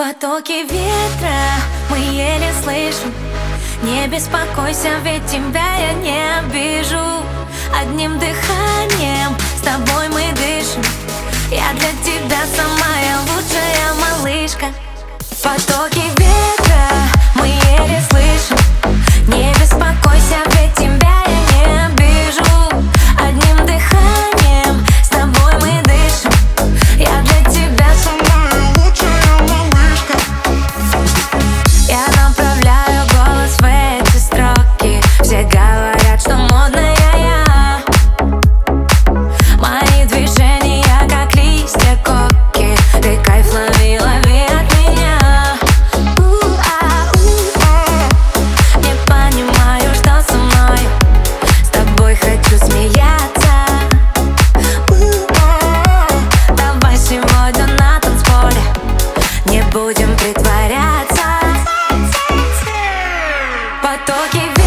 Потоки ветра мы еле слышим. Не беспокойся, ведь тебя я не обижу. Одним дыханием с тобой мы дышим. Я для тебя самая лучшая малышка. Потоки будем притворяться. Потоки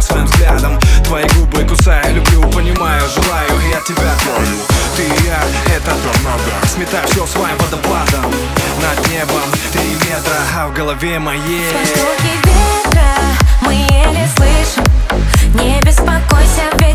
меня своим взглядом. Твои губы кусаю, люблю, понимаю, желаю Я тебя твою, ты и я, это то торнадо Сметаю все своим водопадом Над небом три метра, а в голове моей. Звуки ветра мы еле слышим. Не беспокойся, ветер